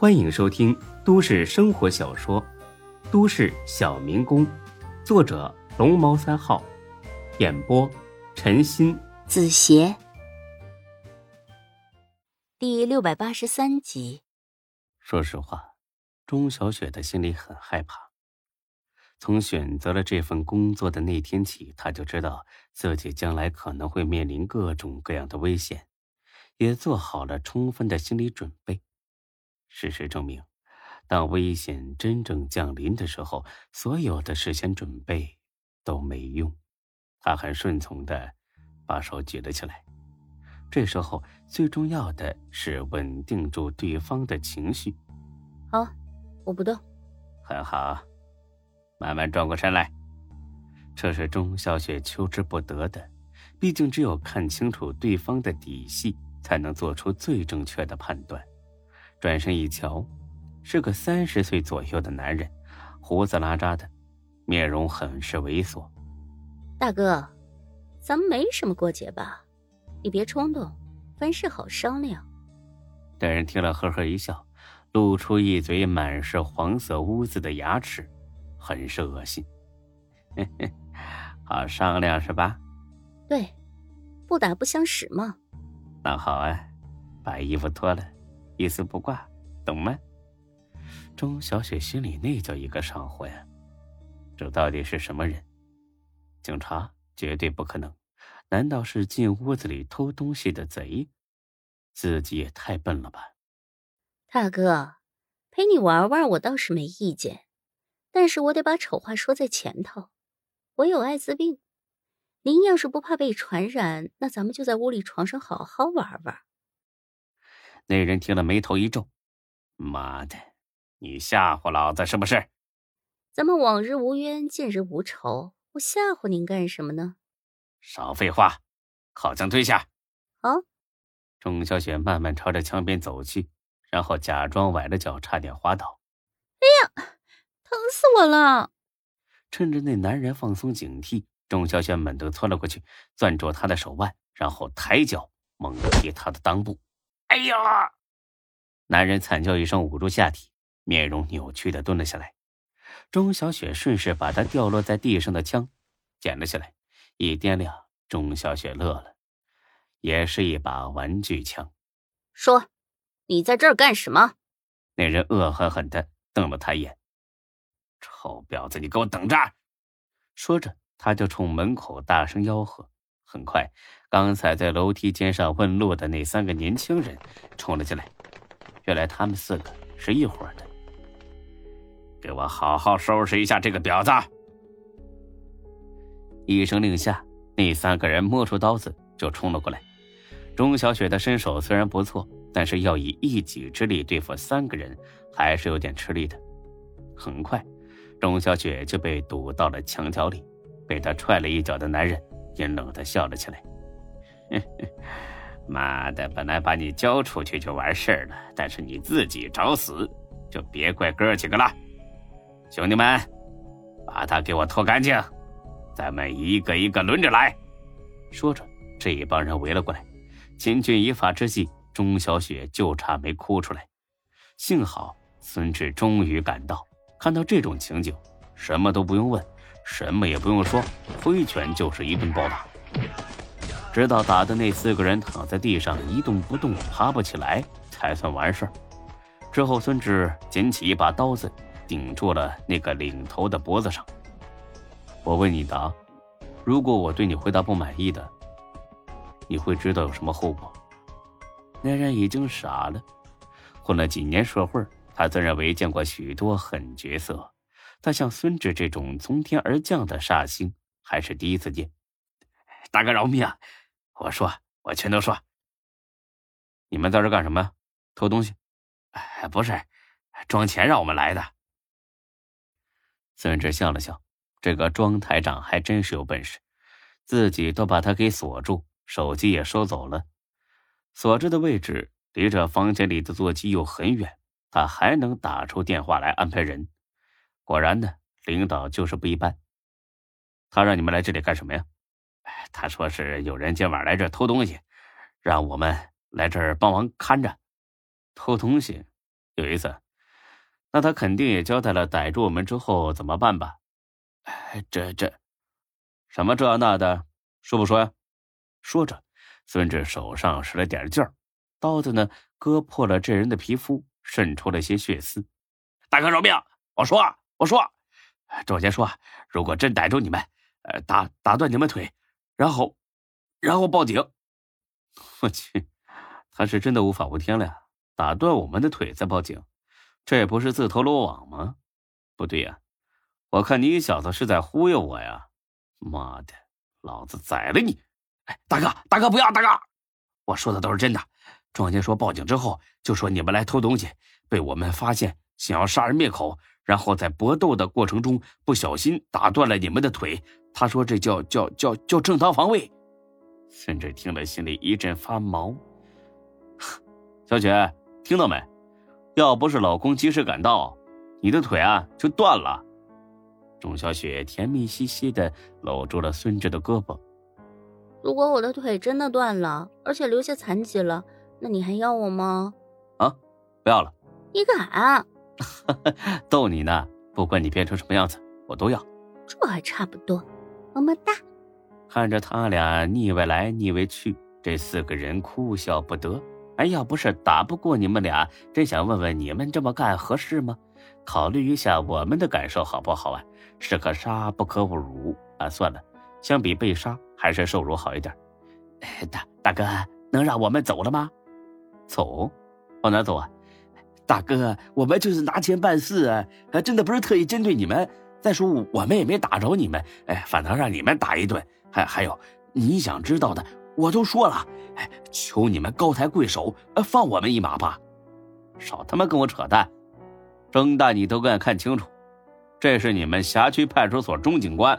欢迎收听都市生活小说《都市小民工》，作者龙猫三号，演播陈鑫、子邪，第六百八十三集。说实话，钟小雪的心里很害怕。从选择了这份工作的那天起，她就知道自己将来可能会面临各种各样的危险，也做好了充分的心理准备。事实证明，当危险真正降临的时候，所有的事先准备都没用。他很顺从的把手举了起来。这时候最重要的是稳定住对方的情绪。好，我不动。很好，慢慢转过身来。这是钟小雪求之不得的，毕竟只有看清楚对方的底细，才能做出最正确的判断。转身一瞧，是个三十岁左右的男人，胡子拉碴的，面容很是猥琐。大哥，咱们没什么过节吧？你别冲动，凡事好商量。那人听了，呵呵一笑，露出一嘴满是黄色污渍的牙齿，很是恶心。嘿嘿，好商量是吧？对，不打不相识嘛。那好啊，把衣服脱了。一丝不挂，懂吗？钟小雪心里那叫一个上火呀！这到底是什么人？警察绝对不可能！难道是进屋子里偷东西的贼？自己也太笨了吧！大哥，陪你玩玩我倒是没意见，但是我得把丑话说在前头。我有艾滋病，您要是不怕被传染，那咱们就在屋里床上好好玩玩。那人听了，眉头一皱：“妈的，你吓唬老子是不是？咱们往日无冤，近日无仇，我吓唬您干什么呢？”少废话，靠墙退下。好。钟小雪慢慢朝着墙边走去，然后假装崴了脚，差点滑倒。哎呀，疼死我了！趁着那男人放松警惕，钟小雪猛地窜了过去，攥住他的手腕，然后抬脚猛踢他的裆部。哎呀！男人惨叫一声，捂住下体，面容扭曲的蹲了下来。钟小雪顺势把他掉落在地上的枪捡了起来，一掂量，钟小雪乐了，也是一把玩具枪。说：“你在这儿干什么？”那人恶狠狠的瞪了他一眼：“臭婊子，你给我等着！”说着，他就冲门口大声吆喝。很快。刚才在楼梯间上问路的那三个年轻人冲了进来，原来他们四个是一伙的。给我好好收拾一下这个婊子！一声令下，那三个人摸出刀子就冲了过来。钟小雪的身手虽然不错，但是要以一己之力对付三个人还是有点吃力的。很快，钟小雪就被堵到了墙角里，被他踹了一脚的男人阴冷的笑了起来。妈的！本来把你交出去就完事儿了，但是你自己找死，就别怪哥几个了。兄弟们，把他给我拖干净，咱们一个一个轮着来。说着，这一帮人围了过来。千钧一发之际，钟小雪就差没哭出来。幸好孙志终于赶到，看到这种情景，什么都不用问，什么也不用说，挥拳就是一顿暴打。直到打的那四个人躺在地上一动不动、爬不起来，才算完事儿。之后，孙志捡起一把刀子，顶住了那个领头的脖子上。我问你答：如果我对你回答不满意的，你会知道有什么后果？那人已经傻了。混了几年社会，他自认为见过许多狠角色，但像孙志这种从天而降的煞星，还是第一次见。大哥饶命！啊！我说，我全都说。你们在这干什么？偷东西？哎，不是，装钱让我们来的。孙志笑了笑，这个庄台长还真是有本事，自己都把他给锁住，手机也收走了。锁着的位置离这房间里的座机又很远，他还能打出电话来安排人。果然呢，领导就是不一般。他让你们来这里干什么呀？他说是有人今晚来这偷东西，让我们来这儿帮忙看着。偷东西，有意思。那他肯定也交代了逮住我们之后怎么办吧？哎，这这，什么这那的，说不说呀？说着，孙志手上使了点劲儿，刀子呢割破了这人的皮肤，渗出了些血丝。大哥饶命！我说，我说，赵杰说，如果真逮住你们，呃，打打断你们腿，然后，然后报警。我去，他是真的无法无天了呀！打断我们的腿再报警。这也不是自投罗网吗？不对呀，我看你小子是在忽悠我呀！妈的，老子宰了你！哎，大哥，大哥不要，大哥，我说的都是真的。庄家说报警之后，就说你们来偷东西，被我们发现，想要杀人灭口，然后在搏斗的过程中不小心打断了你们的腿。他说这叫叫叫叫正当防卫。孙志听了心里一阵发毛。小雪，听到没？要不是老公及时赶到，你的腿啊就断了。钟小雪甜蜜兮兮的搂住了孙志的胳膊。如果我的腿真的断了，而且留下残疾了，那你还要我吗？啊，不要了。你敢？逗你呢，不管你变成什么样子，我都要。这还差不多。么么哒。看着他俩腻歪来腻歪去，这四个人哭笑不得。哎，要不是打不过你们俩，真想问问你们这么干合适吗？考虑一下我们的感受好不好啊？士可杀不可辱啊！算了，相比被杀，还是受辱好一点。大大哥，能让我们走了吗？走？往哪走啊？大哥，我们就是拿钱办事啊，还真的不是特意针对你们。再说我们也没打着你们，哎，反倒让你们打一顿。还还有，你想知道的。我都说了，哎，求你们高抬贵手，放我们一马吧！少他妈跟我扯淡！睁大你都敢看清楚，这是你们辖区派出所钟警官。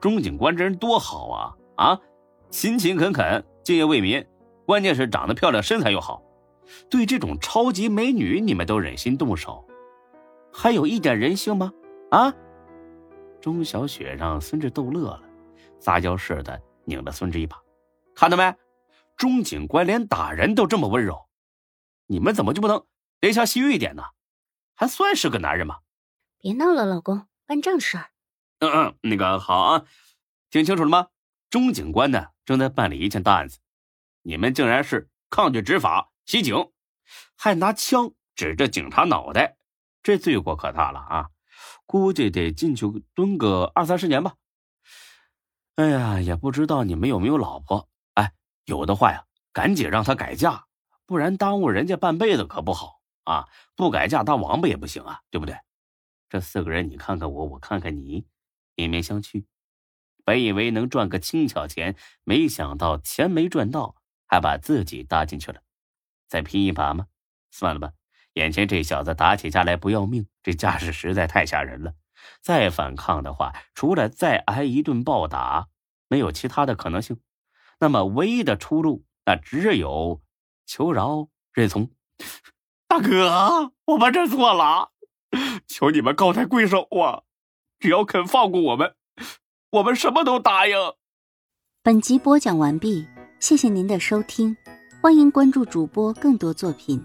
钟警官这人多好啊啊，勤勤恳恳，敬业为民，关键是长得漂亮，身材又好。对这种超级美女，你们都忍心动手，还有一点人性吗？啊！钟小雪让孙志逗乐了，撒娇似的拧了孙志一把。看到没，钟警官连打人都这么温柔，你们怎么就不能怜香惜玉一点呢？还算是个男人吗？别闹了，老公，办正事儿。嗯嗯，那个好啊，听清楚了吗？钟警官呢，正在办理一件大案子，你们竟然是抗拒执法、袭警，还拿枪指着警察脑袋，这罪过可大了啊！估计得进去蹲个二三十年吧。哎呀，也不知道你们有没有老婆。哎有的话呀，赶紧让他改嫁，不然耽误人家半辈子可不好啊！不改嫁当王八也不行啊，对不对？这四个人，你看看我，我看看你，面面相觑。本以为能赚个轻巧钱，没想到钱没赚到，还把自己搭进去了。再拼一把吗？算了吧，眼前这小子打起架来不要命，这架势实在太吓人了。再反抗的话，除了再挨一顿暴打，没有其他的可能性。那么唯一的出路，那只有求饶认怂。大哥，我们认错了，求你们高抬贵手啊！只要肯放过我们，我们什么都答应。本集播讲完毕，谢谢您的收听，欢迎关注主播更多作品。